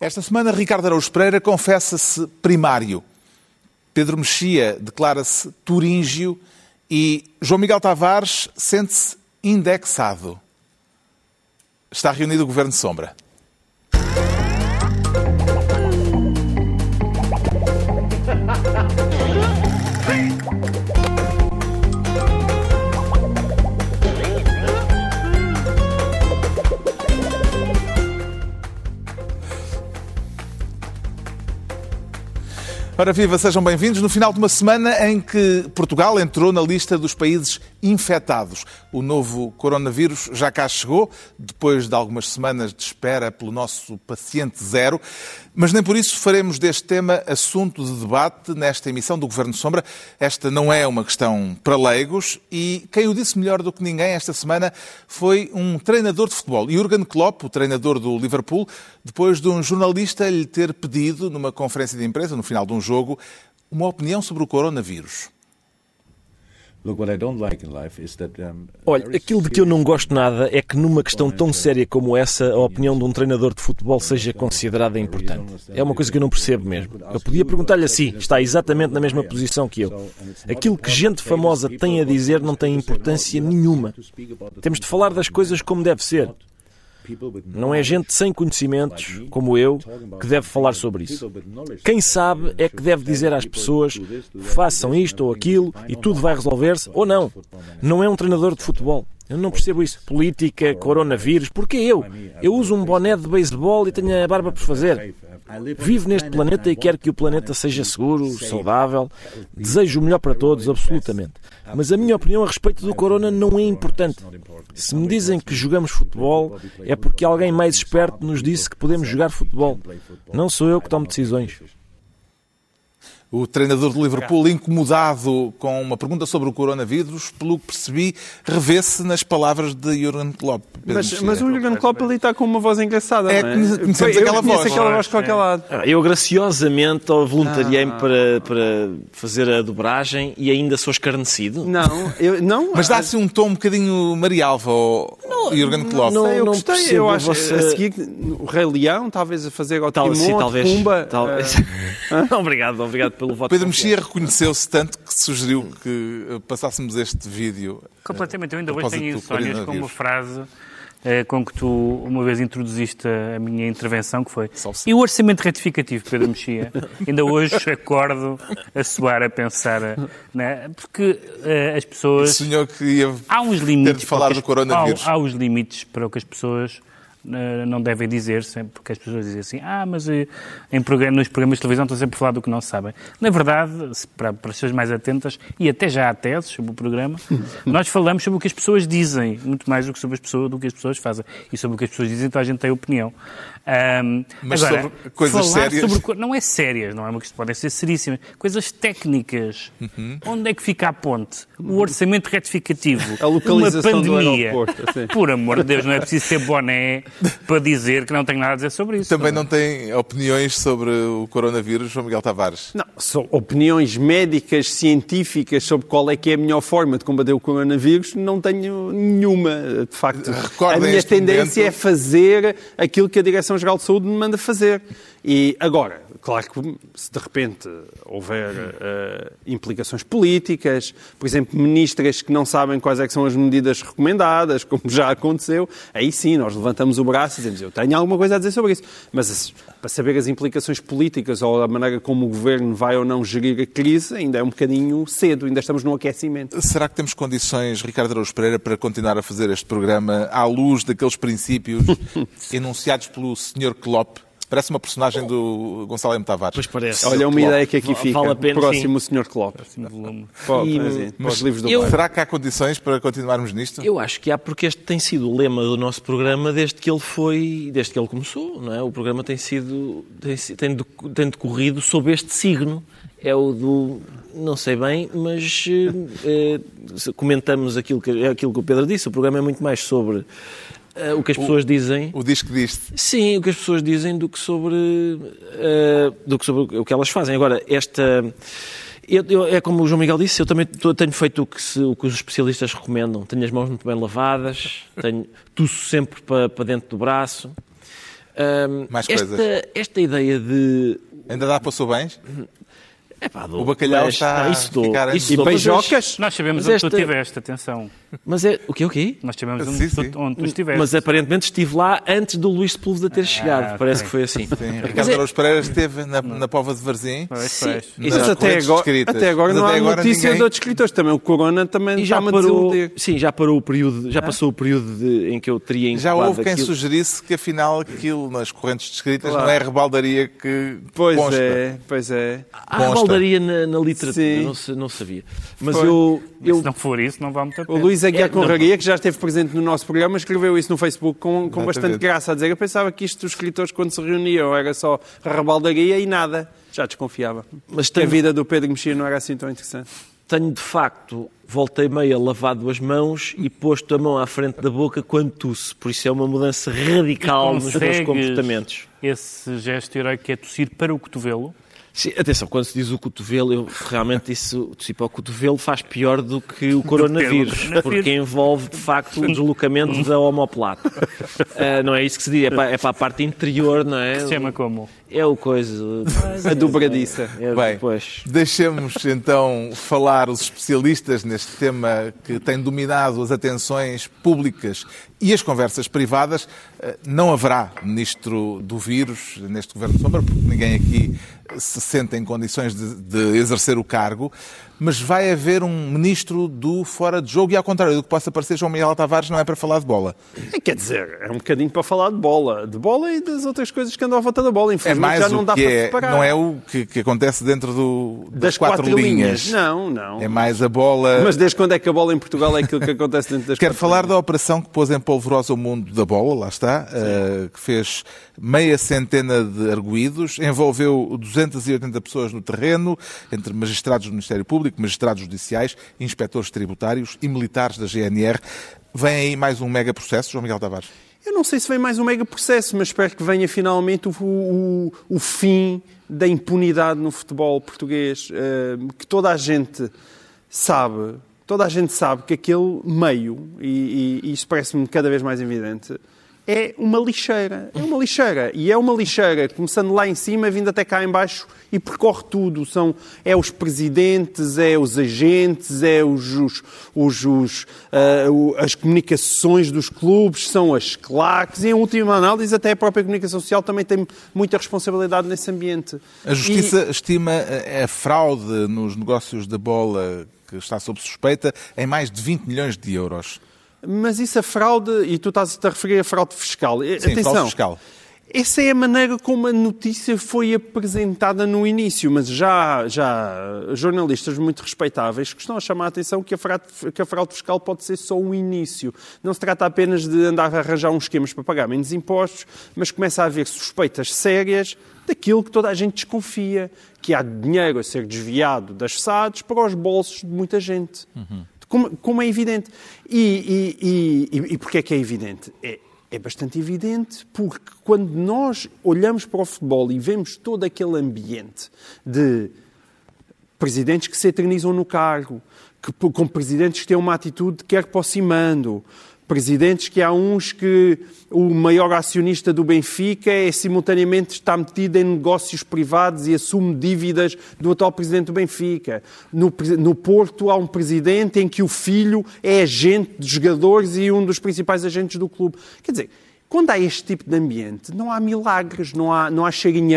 Esta semana, Ricardo Araújo Pereira confessa-se primário. Pedro Mexia declara-se turíngio e João Miguel Tavares sente-se indexado. Está reunido o Governo de Sombra. Ora viva, sejam bem-vindos. No final de uma semana em que Portugal entrou na lista dos países infectados. O novo coronavírus já cá chegou, depois de algumas semanas de espera pelo nosso paciente zero, mas nem por isso faremos deste tema assunto de debate nesta emissão do Governo Sombra. Esta não é uma questão para leigos e quem o disse melhor do que ninguém esta semana foi um treinador de futebol, Jurgen Klopp, o treinador do Liverpool, depois de um jornalista lhe ter pedido numa conferência de imprensa, no final de um jogo, uma opinião sobre o coronavírus. Olha, aquilo de que eu não gosto nada é que numa questão tão séria como essa, a opinião de um treinador de futebol seja considerada importante. É uma coisa que eu não percebo mesmo. Eu podia perguntar-lhe assim, está exatamente na mesma posição que eu. Aquilo que gente famosa tem a dizer não tem importância nenhuma. Temos de falar das coisas como deve ser. Não é gente sem conhecimentos, como eu, que deve falar sobre isso. Quem sabe é que deve dizer às pessoas façam isto ou aquilo e tudo vai resolver-se, ou não. Não é um treinador de futebol. Eu não percebo isso. Política, coronavírus, porque eu? Eu uso um boné de beisebol e tenho a barba por fazer. Vivo neste planeta e quero que o planeta seja seguro, saudável. Desejo o melhor para todos, absolutamente. Mas a minha opinião a respeito do corona não é importante. Se me dizem que jogamos futebol, é porque alguém mais esperto nos disse que podemos jogar futebol. Não sou eu que tomo decisões. O treinador de Liverpool, incomodado com uma pergunta sobre o coronavírus, pelo que percebi, revê-se nas palavras de Jurgen Klopp. Mas, mas, o Jurgen Klopp ali está com uma voz engraçada, é, não é? Conhecemos eu aquela voz. aquela voz de qualquer lado. Eu graciosamente voluntariei-me ah. para, para fazer a dobragem e ainda sou escarnecido. Não, eu, não. Mas dá-se um tom um bocadinho Marialva ao não, Jurgen Klopp. Não, não, eu gostei. Percebo, eu acho você... a seguir o Rei Leão, talvez a fazer ao Tal, Timon, talvez, Pumba. Talvez. Uh... obrigado, obrigado pelo voto. Pedro Mexia reconheceu-se tanto que sugeriu que passássemos este vídeo. Completamente. Eu ainda hoje tenho insónias com uma frase eh, com que tu uma vez introduziste a minha intervenção, que foi e o orçamento retificativo, Pedro Mexia? ainda hoje acordo a soar, a pensar, né? porque uh, as pessoas... O senhor que ia há uns limites ter de falar do coronavírus. Há, há os limites para o que as pessoas não devem dizer, sempre, porque as pessoas dizem assim, ah, mas eh, em programa, nos programas de televisão estão sempre a falar do que não sabem. Na verdade, para, para as pessoas mais atentas, e até já há teses sobre o programa, nós falamos sobre o que as pessoas dizem, muito mais do que sobre as pessoas, do que as pessoas fazem. E sobre o que as pessoas dizem, então a gente tem opinião. Um, mas agora, sobre coisas sérias? Sobre, não é sérias, não é uma questão, podem ser seríssimas. Coisas técnicas. Uhum. Onde é que fica a ponte? O orçamento retificativo. A localização uma pandemia. Do aeroporto, assim. Por amor de Deus, não é preciso ser boné para dizer que não tenho nada a dizer sobre isso. Também não, não tem opiniões sobre o coronavírus, João Miguel Tavares? Não, são opiniões médicas, científicas sobre qual é que é a melhor forma de combater o coronavírus, não tenho nenhuma, de facto. Recordem a minha tendência momento... é fazer aquilo que a Direção Direção-Geral de Saúde me manda fazer. E agora, claro que se de repente houver uh, implicações políticas, por exemplo, ministras que não sabem quais é são as medidas recomendadas, como já aconteceu, aí sim nós levantamos o braço e dizemos eu tenho alguma coisa a dizer sobre isso. Mas para saber as implicações políticas ou a maneira como o governo vai ou não gerir a crise, ainda é um bocadinho cedo, ainda estamos no aquecimento. Será que temos condições, Ricardo Araújo Pereira, para continuar a fazer este programa à luz daqueles princípios enunciados pelo Sr. Klopp? Parece uma personagem do Gonçalo M. Tavares. Pois parece. Olha, uma ideia que aqui fica. Vale a pena, próximo sim. Sr. Klopp. Próximo volume. e, mas, livros do eu, Será que há condições para continuarmos nisto? Eu acho que há, porque este tem sido o lema do nosso programa desde que ele foi, desde que ele começou, não é? O programa tem sido, tem, tem, tem decorrido sob este signo. É o do, não sei bem, mas eh, comentamos aquilo que, aquilo que o Pedro disse. O programa é muito mais sobre uh, o que as pessoas o, dizem. O disco diz Sim, o que as pessoas dizem do que sobre, uh, do que sobre o que elas fazem. Agora, esta. Eu, eu, é como o João Miguel disse, eu também tenho feito o que, se, o que, os especialistas recomendam. Tenho as mãos muito bem lavadas, tenho, tuço sempre para, para dentro do braço. Um, Mais esta, coisas. Esta ideia de. Ainda dá para o bens? É pá, o bacalhau mas, está não, isso a ficar... Isso e beijocas? Nós sabemos onde esta... tu estiveste, atenção. Mas é... O quê, o quê? Nós sabemos onde, sim, sim. Tu, onde tu estiveste. Mas aparentemente estive lá antes do Luís Sepúlveda ter ah, chegado. Parece que foi assim. Sim. Ricardo Araújo é... Pereira esteve na, na Pova de Varzim. Pois, pois. Mas até agora, até agora não até há notícia ninguém... de outros escritores. Também o Corona também já parou, Sim, já parou o período, já passou o período de, em que eu teria Já houve quem sugerisse que afinal aquilo nas correntes descritas não é rebaldaria que Pois é, pois é. Há rebaldaria na literatura, não, não, sabia. Mas Foi. eu, eu... Se não for isso, não vamos O Luís Aguiar é, Conraria, que já esteve presente no nosso programa, escreveu isso no Facebook com, com bastante graça, a dizer eu pensava que isto os escritores, quando se reuniam, era só rebaldaria e nada. Já desconfiava. Mas tenho... a vida do Pedro Mexia não era assim tão interessante. Tenho, de facto, voltei meio a lavado as mãos e posto a mão à frente da boca quando tosse. Por isso é uma mudança radical nos meus comportamentos. Esse gesto heróico que é tossir para o cotovelo? Sim, atenção, quando se diz o cotovelo, eu realmente isso, tipo, o cotovelo faz pior do que o coronavírus, porque envolve de facto o deslocamento da omoplata. Uh, não é isso que se diz, é para, é para a parte interior, não é? se chama como? É o coisa. A dobradiça. É, Bem, depois. deixemos então falar os especialistas neste tema que tem dominado as atenções públicas e as conversas privadas. Eh, não haverá ministro do vírus neste governo de sombra, porque ninguém aqui se sente em condições de, de exercer o cargo mas vai haver um ministro do fora de jogo e, ao contrário do que possa parecer, João Miguel Tavares não é para falar de bola. É, quer dizer, é um bocadinho para falar de bola. De bola e das outras coisas que andam à volta da bola. Infelizmente é mais já não dá para é, separar. Não é o que, que acontece dentro do, das, das quatro, quatro linhas. linhas. Não, não. É mais a bola... Mas desde quando é que a bola em Portugal é aquilo que acontece dentro das Quero falar linhas? da operação que pôs em polvorosa o mundo da bola, lá está, uh, que fez meia centena de arguídos, envolveu 280 pessoas no terreno, entre magistrados do Ministério Público, magistrados judiciais, inspectores tributários e militares da GNR. Vem aí mais um mega processo, João Miguel Tavares? Eu não sei se vem mais um mega processo, mas espero que venha finalmente o, o, o fim da impunidade no futebol português, uh, que toda a gente sabe, toda a gente sabe que aquele meio, e, e, e isso parece-me cada vez mais evidente, é uma lixeira. É uma lixeira. E é uma lixeira, começando lá em cima, vindo até cá em baixo e percorre tudo. São, é os presidentes, é os agentes, é os, os, os, os uh, as comunicações dos clubes, são as claques e, em última análise, até a própria comunicação social também tem muita responsabilidade nesse ambiente. A Justiça e... estima a fraude nos negócios da bola que está sob suspeita em mais de 20 milhões de euros. Mas isso a fraude, e tu estás a referir a fraude fiscal. Sim, Atenção, fraude fiscal. Essa é a maneira como a notícia foi apresentada no início, mas já, já jornalistas muito respeitáveis que estão a chamar a atenção que a, fraude, que a fraude fiscal pode ser só um início. Não se trata apenas de andar a arranjar uns esquemas para pagar menos impostos, mas começa a haver suspeitas sérias daquilo que toda a gente desconfia, que há dinheiro a ser desviado das SADs para os bolsos de muita gente. Uhum como, como é evidente. E, e, e, e porquê é que é evidente? É, é bastante evidente porque quando nós olhamos para o futebol e vemos todo aquele ambiente de presidentes que se eternizam no cargo, que, com presidentes que têm uma atitude de quer aproximando, presidentes que há uns que o maior acionista do Benfica é simultaneamente está metido em negócios privados e assume dívidas do atual presidente do Benfica. No, no Porto há um presidente em que o filho é agente de jogadores e um dos principais agentes do clube. Quer dizer, quando há este tipo de ambiente, não há milagres, não há, não há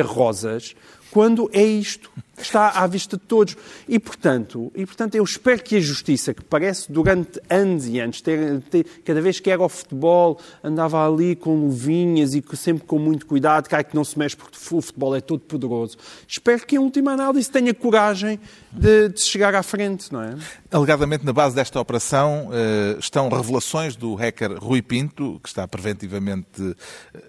rosas, quando é isto está à vista de todos. E, portanto, e, portanto eu espero que a Justiça, que parece durante anos e anos, ter, ter, cada vez que era ao futebol, andava ali com luvinhas e sempre com muito cuidado, cai que não se mexe porque o futebol é todo poderoso. Espero que, em última análise, tenha coragem de, de chegar à frente, não é? Alegadamente, na base desta operação eh, estão revelações do hacker Rui Pinto, que está preventivamente eh,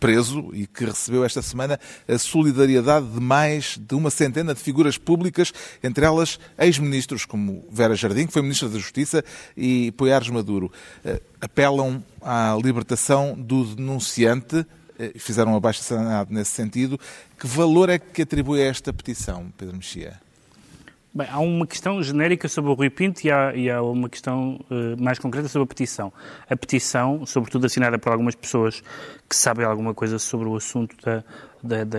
preso e que recebeu esta semana a solidariedade de mais de uma centena de figuras públicas, entre elas ex-ministros como Vera Jardim, que foi Ministra da Justiça, e Poiares Maduro. Eh, apelam à libertação do denunciante fizeram um abaixo-assinado nesse sentido. Que valor é que atribui a esta petição, Pedro Mexia? Bem, há uma questão genérica sobre o Rui Pinto e há, e há uma questão uh, mais concreta sobre a petição. A petição, sobretudo assinada por algumas pessoas que sabem alguma coisa sobre o assunto da, da, da,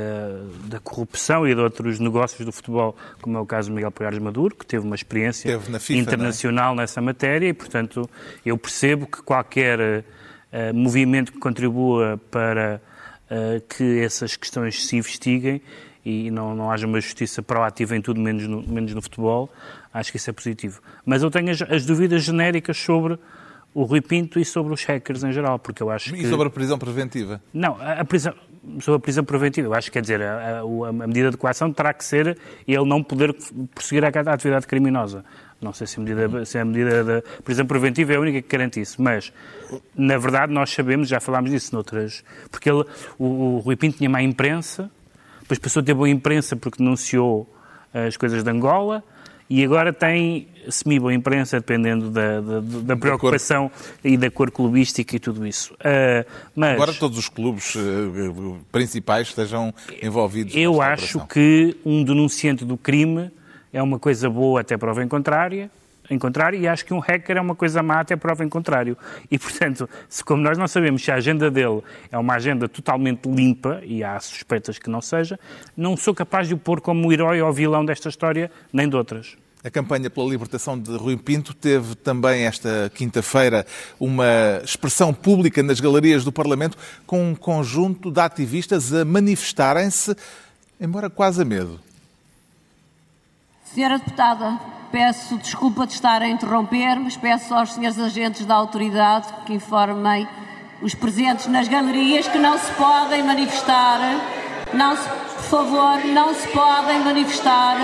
da corrupção e de outros negócios do futebol, como é o caso de Miguel Poiares Maduro, que teve uma experiência FIFA, é? internacional é? nessa matéria e, portanto, eu percebo que qualquer uh, movimento que contribua para uh, que essas questões se investiguem e não, não haja uma justiça proativa em tudo, menos no, menos no futebol, acho que isso é positivo. Mas eu tenho as, as dúvidas genéricas sobre o Rui Pinto e sobre os hackers em geral, porque eu acho e que... E sobre a prisão preventiva? Não, a, a prisão sobre a prisão preventiva. Eu acho que, quer dizer, a, a, a, medida de coação terá que ser ele não poder prosseguir a, a atividade criminosa. Não sei se a, medida, se a medida da prisão preventiva é a única que garante isso, mas, na verdade, nós sabemos, já falámos disso noutras... Porque ele, o, o Rui Pinto tinha má imprensa, depois passou a ter boa imprensa porque denunciou as coisas de Angola, e agora tem semi-boa imprensa, dependendo da, da, da preocupação da e da cor clubística e tudo isso. Uh, mas, agora todos os clubes uh, principais estejam envolvidos. Eu acho operação. que um denunciante do crime é uma coisa boa até prova em contrária, em contrário, e acho que um hacker é uma coisa má até prova em contrário. E, portanto, se como nós não sabemos se a agenda dele é uma agenda totalmente limpa, e há suspeitas que não seja, não sou capaz de o pôr como herói ou vilão desta história, nem de outras. A campanha pela libertação de Rui Pinto teve também esta quinta-feira uma expressão pública nas galerias do Parlamento com um conjunto de ativistas a manifestarem-se, embora quase a medo. Senhora Deputada, peço desculpa de estar a interromper, mas peço aos senhores agentes da autoridade que informem os presentes nas galerias que não se podem manifestar. Não se, por favor, não se podem manifestar.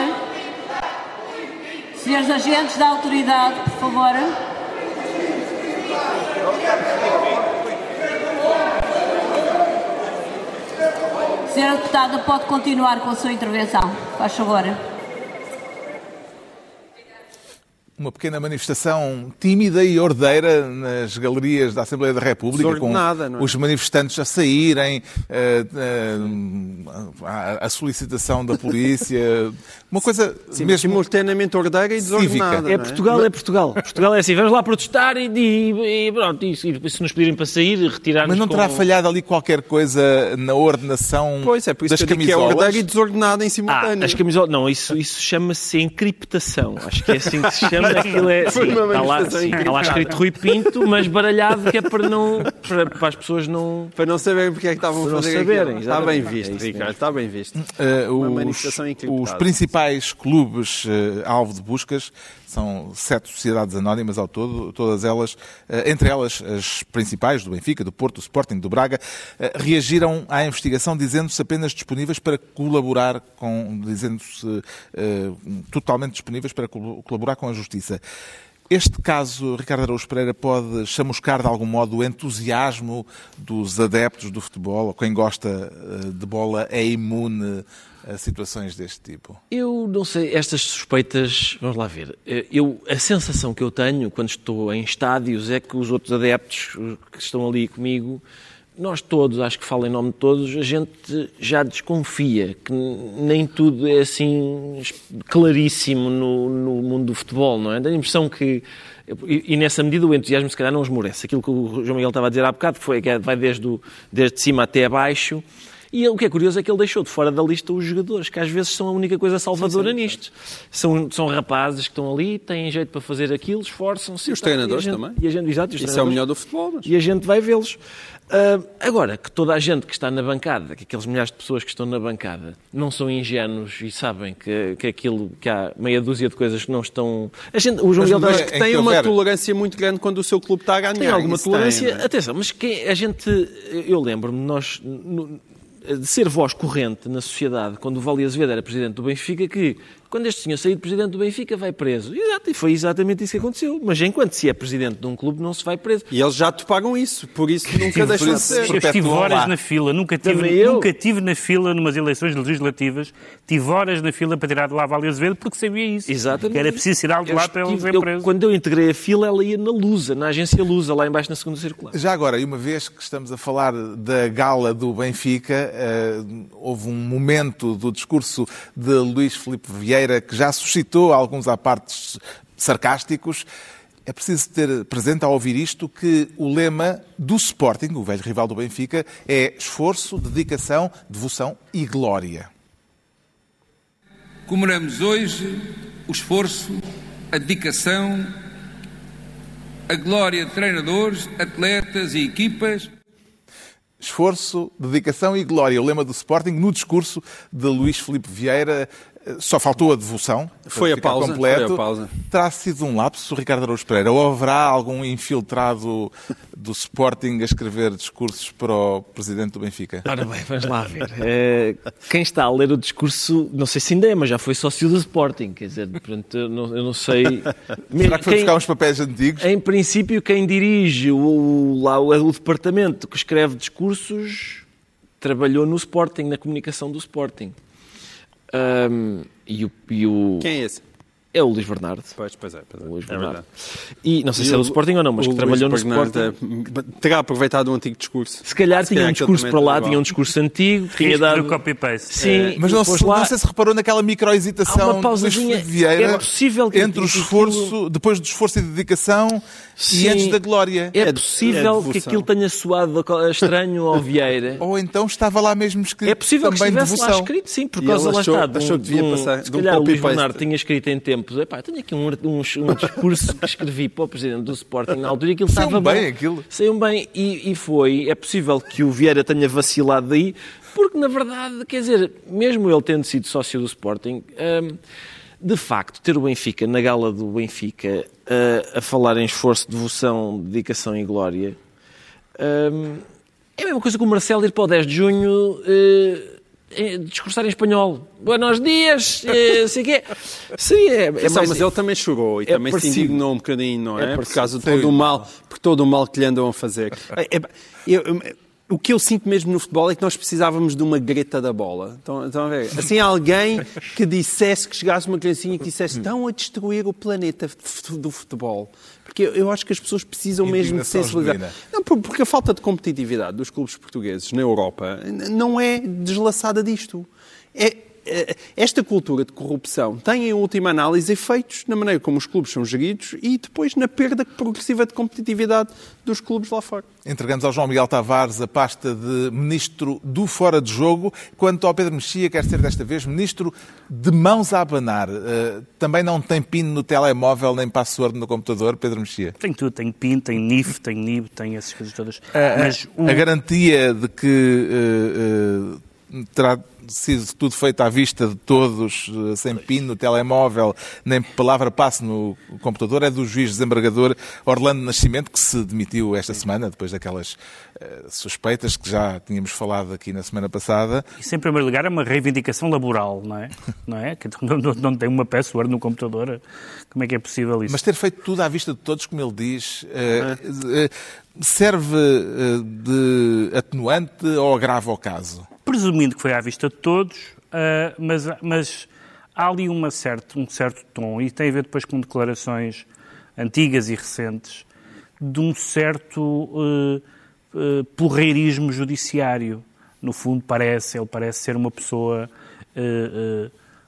Senhores agentes da autoridade, por favor. Senhora deputada, pode continuar com a sua intervenção. Faz favor. Uma pequena manifestação tímida e ordeira nas galerias da Assembleia da República, com é? os manifestantes a saírem, uh, uh, a, a, solicitação da polícia, uma coisa Sim, mesmo simultaneamente ordeira e desordenada. É, é Portugal, é Portugal. Portugal é assim, vamos lá protestar e, e, e pronto, e, e, se nos pedirem para sair, retirar-nos Mas não terá com... falhado ali qualquer coisa na ordenação pois é, por isso das que camisolas? que é ordeira e desordenada em simultâneo. Ah, as camisolas, não, isso, isso chama-se encriptação. Acho que é assim que se chama aquilo é. Sim, está, lá, sim, está lá escrito Rui Pinto, mas baralhado que é para não. Para, para as pessoas não. Para não saberem porque é que estavam a fazer saberem, Está bem visto, é Ricardo, está bem visto. Uh, Uma os, manifestação Os principais clubes uh, alvo de buscas são sete sociedades anónimas ao todo, todas elas, uh, entre elas as principais, do Benfica, do Porto, do Sporting, do Braga, reagiram à investigação dizendo-se apenas disponíveis para colaborar com. dizendo-se totalmente disponíveis para colaborar com a Justiça. Este caso, Ricardo Araújo Pereira, pode chamuscar de algum modo o entusiasmo dos adeptos do futebol, quem gosta eh, de bola é imune a situações deste tipo? Eu não sei, estas suspeitas, vamos lá ver. Eh, eu, a sensação que eu tenho quando estou em estádios é que os outros adeptos que estão ali comigo nós todos, acho que falo em nome de todos, a gente já desconfia que nem tudo é assim claríssimo no, no mundo do futebol, não é? Tenho a impressão que, e, nessa medida o entusiasmo se calhar não esmorece. Aquilo que o João Miguel estava a dizer há bocado foi que vai desde, o, desde cima até abaixo, e o que é curioso é que ele deixou de fora da lista os jogadores, que às vezes são a única coisa salvadora sim, sim, nisto. São, são rapazes que estão ali, têm jeito para fazer aquilo, esforçam-se. E os treinadores e gente, também. E a gente, exato, Isso é o melhor do futebol. Mas... E a gente vai vê-los. Uh, agora, que toda a gente que está na bancada, que aqueles milhares de pessoas que estão na bancada, não são ingênuos e sabem que, que aquilo, que há meia dúzia de coisas que não estão... A gente, o João Miguel mas, que tem uma houver... tolerância muito grande quando o seu clube está a ganhar. Tem alguma tolerância, tem, é? atenção, mas quem, a gente, eu lembro-me, nós de ser voz corrente na sociedade, quando o Vale Azevedo era presidente do Benfica, que quando este senhor sair de presidente do Benfica, vai preso. Exato, e foi exatamente isso que aconteceu. Mas enquanto se é presidente de um clube, não se vai preso. E eles já toparam isso, por isso nunca deixam de ser. Eu estive horas na fila, nunca tive, nunca tive na fila numas eleições legislativas, tive horas na fila para tirar de lá a Vale Azevedo porque sabia isso. Exatamente. Que era preciso tirar de lá para ele ser preso. Quando eu integrei a fila, ela ia na Lusa, na agência Lusa, lá embaixo na segunda circular. Já agora, e uma vez que estamos a falar da gala do Benfica, uh, houve um momento do discurso de Luís Filipe Vieira Que já suscitou alguns apartes sarcásticos. É preciso ter presente ao ouvir isto que o lema do Sporting, o velho rival do Benfica, é esforço, dedicação, devoção e glória. Comemoramos hoje o esforço, a dedicação, a glória de treinadores, atletas e equipas. Esforço, dedicação e glória. O lema do Sporting no discurso de Luís Filipe Vieira, só faltou a devoção. Foi a, pausa, completo. foi a pausa. Terá sido um lapso, Ricardo Araújo Pereira? Ou haverá algum infiltrado do Sporting a escrever discursos para o presidente do Benfica? Ora bem, vamos lá ver. É, quem está a ler o discurso, não sei se ainda é, mas já foi sócio do Sporting. Quer dizer, portanto, eu não, eu não sei. Será que foi quem, buscar uns papéis antigos? Em princípio, quem dirige o, lá, o, o departamento que escreve discursos trabalhou no Sporting, na comunicação do Sporting. Um, e, o, e o... Quem é esse? É o Luís Bernardo. Pois, pois é. Pois é. O Luís é Bernardo. E não sei e se é do Sporting ou não, mas que trabalhou Luís no Sporting. É, terá aproveitado um antigo discurso. Se calhar se tinha um discurso para lá, tinha um discurso antigo, tinha dado... copy-paste. Sim, é. mas não, se, lá... não sei se reparou naquela micro-hesitação de Vieira é possível que entre o esforço, aquilo... depois do esforço e dedicação Sim, e antes da glória. É, possível é que aquilo tenha soado estranho ao Vieira. Ou então estava lá mesmo escrito É possível que estivesse lá escrito, sim, por causa lá está. Achou que devia passar se calhar o Luís Bernardo tinha escrito em tempos, epá, tenho aqui um, um, um discurso que escrevi para o Presidente do Sporting na altura e aquilo Saiu estava bem. bem. Aquilo. Saiu bem e, e foi. É possível que o Vieira tenha vacilado daí, porque na verdade, quer dizer, mesmo ele tendo sido sócio do Sporting, hum, de facto, ter o Benfica na gala do Benfica uh, a falar em esforço, devoção, dedicação e glória hum, é a mesma coisa que o Marcelo ir para o 10 de junho. Uh, discursar em espanhol. Buenos dias, eh, sei quê. Sim, é, é mais... Mas ele também chorou e é também parecido. se indignou um bocadinho, não é? é por causa de todo o mal, por todo o mal que lhe andam a fazer. É, é, eu, eu, o que eu sinto mesmo no futebol é que nós precisávamos de uma greta da bola. Estão, estão a ver? Assim, alguém que dissesse, que chegasse uma criancinha que dissesse estão a destruir o planeta do futebol. Porque eu acho que as pessoas precisam mesmo de sensibilizar. Não, porque a falta de competitividade dos clubes portugueses na Europa não é deslaçada disto. É, esta cultura de corrupção tem, em última análise, efeitos na maneira como os clubes são geridos e depois na perda progressiva de competitividade dos clubes lá fora. Entregamos ao João Miguel Tavares a pasta de Ministro do Fora de Jogo. Quanto ao Pedro Mexia, quer ser desta vez Ministro de mãos a abanar. Uh, também não tem PIN no telemóvel nem password no computador, Pedro Mexia? Tem tudo, tem PIN, tem NIF, tem NIB, tem essas coisas todas. Uh, Mas o... A garantia de que uh, terá sido tudo feito à vista de todos, eh, sem PIN no telemóvel, nem palavra passe no computador, é do juiz desembargador Orlando Nascimento, que se demitiu esta semana, depois daquelas uh, suspeitas que já tínhamos falado aqui na semana passada. Isso, em primeiro lugar, é uma reivindicação laboral, não é? não é? Que não, não tem uma password no computador. Como é que é possível isso? Mas ter feito tudo à vista de todos, como ele diz, uh, uh, serve de atenuante ou agrava o caso? presumindo que foi à vista de todos, uh, mas, mas há ali uma certo, um certo tom, e tem a ver depois com declarações antigas e recentes, de um certo uh, porreirismo judiciário. No fundo, parece, ele parece ser uma pessoa,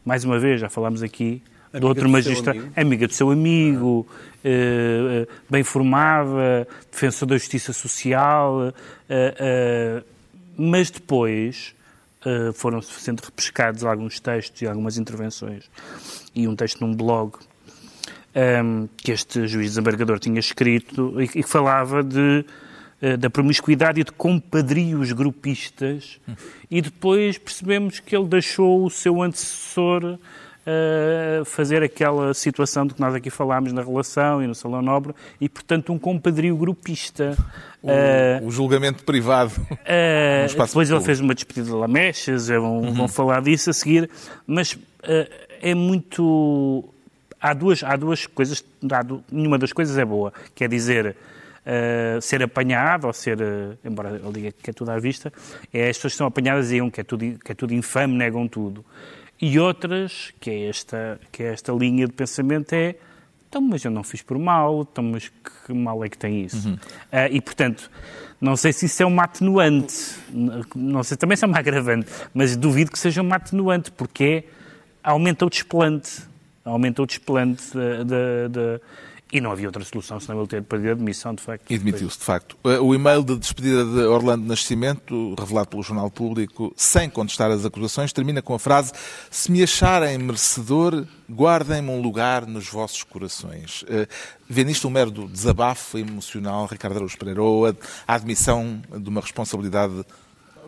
mais uma vez, já falámos aqui, amiga de outro magistrado, amiga do seu amigo, bem formada, defensor da justiça social, mas depois foram sendo repescados alguns textos e algumas intervenções e um texto num blog um, ehm, que este juiz desembargador tinha escrito e que falava de da promiscuidade e de compadrios grupistas e depois percebemos que ele deixou o seu antecessor uh, fazer aquela situação de que nós aqui falámos na relação e no Salão Nobre e, portanto, um compadrio grupista. O, uh, o julgamento privado. Uh, depois público. ele fez uma despedida de lamechas, vão, uhum. vão falar disso a seguir, mas é muito. Há duas, há duas coisas, há, nenhuma das coisas é boa, quer dizer, Uh, ser apanhado, ou ser, uh, embora ele diga que é tudo à vista, é as pessoas que são apanhadas e digam que é tudo, que é tudo infame, negam tudo. E outras, que é esta, que é esta linha de pensamento, é então, mas eu não fiz por mal, então, mas que mal é que tem isso? Uhum. Uh, e, portanto, não sei se isso é uma atenuante, não sei também se é uma agravante, mas duvido que seja uma atenuante, porque aumenta o desplante. Aumenta o desplante de, de, de e não havia outra solução senão ele ter perdido a demissão, de facto. E demitiu-se, de facto. O e-mail de despedida de Orlando Nascimento, revelado pelo Jornal Público, sem contestar as acusações, termina com a frase: Se me acharem merecedor, guardem-me um lugar nos vossos corações. Uh, vê nisto um mero desabafo emocional, Ricardo Araújo Pereira, ou a, a admissão de uma responsabilidade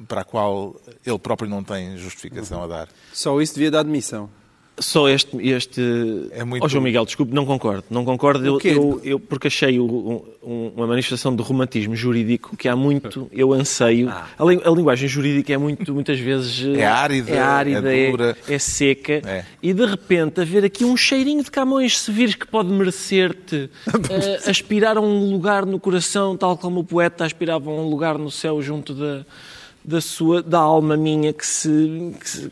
para a qual ele próprio não tem justificação a dar? Só isso devia dar admissão. Só este. este... É muito... Oh, João Miguel, desculpe, não concordo. Não concordo, eu, eu, eu, porque achei o, um, uma manifestação de romantismo jurídico que há muito eu anseio. Ah. A, a, linguagem jurídica é muito, muitas vezes. É árida, é, árida, é, dura. é, é seca. É. E de repente haver aqui um cheirinho de Camões, se vires que pode merecer-te uh, aspirar a um lugar no coração, tal como o poeta aspirava a um lugar no céu junto da, da sua, da alma minha que se, que se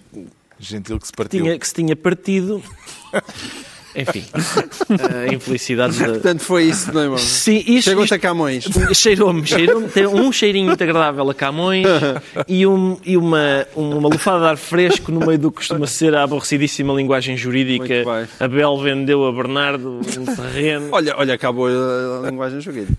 Gentil que se partiu. Tinha, que se tinha partido. Enfim, a infelicidade da... Portanto, foi isso, não é, irmão? Sim, isto... Chegou-te a Camões. Cheirou-me, cheirou-me. Tem um cheirinho muito agradável a Camões e, um, e uma, uma lufada de ar fresco no meio do que costuma ser a aborrecidíssima linguagem jurídica. A Bel vendeu a Bernardo um terreno. Olha, olha acabou a linguagem jurídica.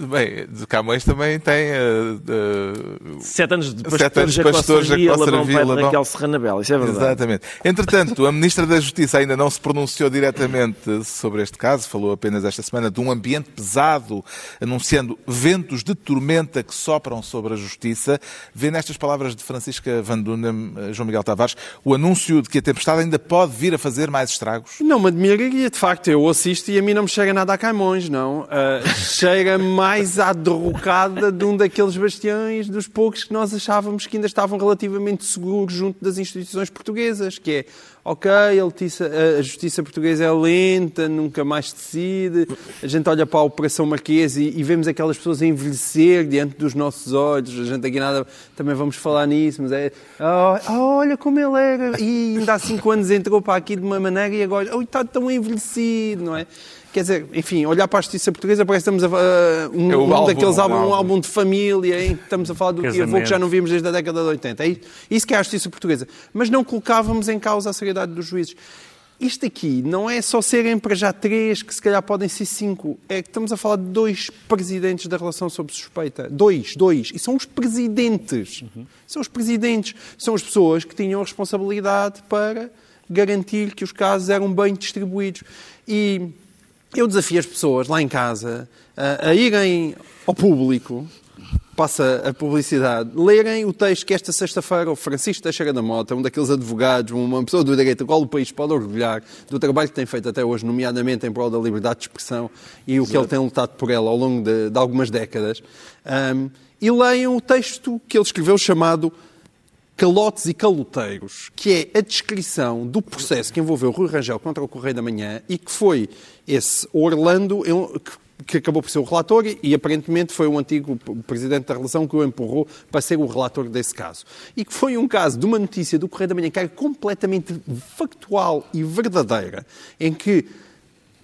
Bem, de Camões também tem. Uh, uh, sete anos de pastores, sete anos de pastores Jacob Sarvila, Raquel Serranabela, isso é verdade. Exatamente. Entretanto, a Ministra da Justiça ainda não se pronunciou diretamente sobre este caso, falou apenas esta semana de um ambiente pesado, anunciando ventos de tormenta que sopram sobre a Justiça. Vê nestas palavras de Francisca Van Dunem, eh, João Miguel Tavares, o anúncio de que a tempestade ainda pode vir a fazer mais estragos? Não me admiraria, de facto. Eu assisto e a mim não me chega nada a Camões, não. Uh, Chega-me mais à derrocada de um daqueles bastiões dos poucos que nós achávamos que ainda estavam relativamente seguros junto das instituições portuguesas, que é, ok, a, justiça portuguesa é lenta, nunca mais decide, a gente olha para a Operação Marquês e, e, vemos aquelas pessoas envelhecer diante dos nossos olhos, a gente aqui nada, também vamos falar nisso, mas é, oh, olha como ele era, e ainda há cinco anos entrou para aqui de uma maneira e agora, oh, está tão envelhecido, não é? Quer dizer, enfim, olhar para a justiça portuguesa parece que estamos a uh, um, é um álbum, daqueles álbum, um álbum de família em que estamos a falar do que avô que já não vimos desde a década de 80. É isso que é a justiça portuguesa. Mas não colocávamos em causa a seriedade dos juízes. Isto aqui não é só serem para já três, que se calhar podem ser cinco. É que estamos a falar de dois presidentes da relação sob suspeita. Dois, dois. E são os presidentes. Uhum. São os presidentes. São as pessoas que tinham a responsabilidade para garantir que os casos eram bem distribuídos. E eu desafio as pessoas lá em casa a, irem ao público, passa a publicidade, lerem o texto que esta sexta-feira o Francisco Teixeira da Mota, um daqueles advogados, uma pessoa do direito, a qual o país pode orgulhar do trabalho que tem feito até hoje, nomeadamente em prol da liberdade de expressão e o Exato. que ele tem lutado por ela ao longo de, de algumas décadas, um, e leiam o texto que ele escreveu chamado calotes e caloteiros, que é a descrição do processo que envolveu Rui Rangel contra o Correio da Manhã e que foi esse Orlando que acabou por ser o relator e aparentemente foi o antigo presidente da relação que o empurrou para ser o relator desse caso. E que foi um caso de uma notícia do Correio da Manhã que era completamente factual e verdadeira, em que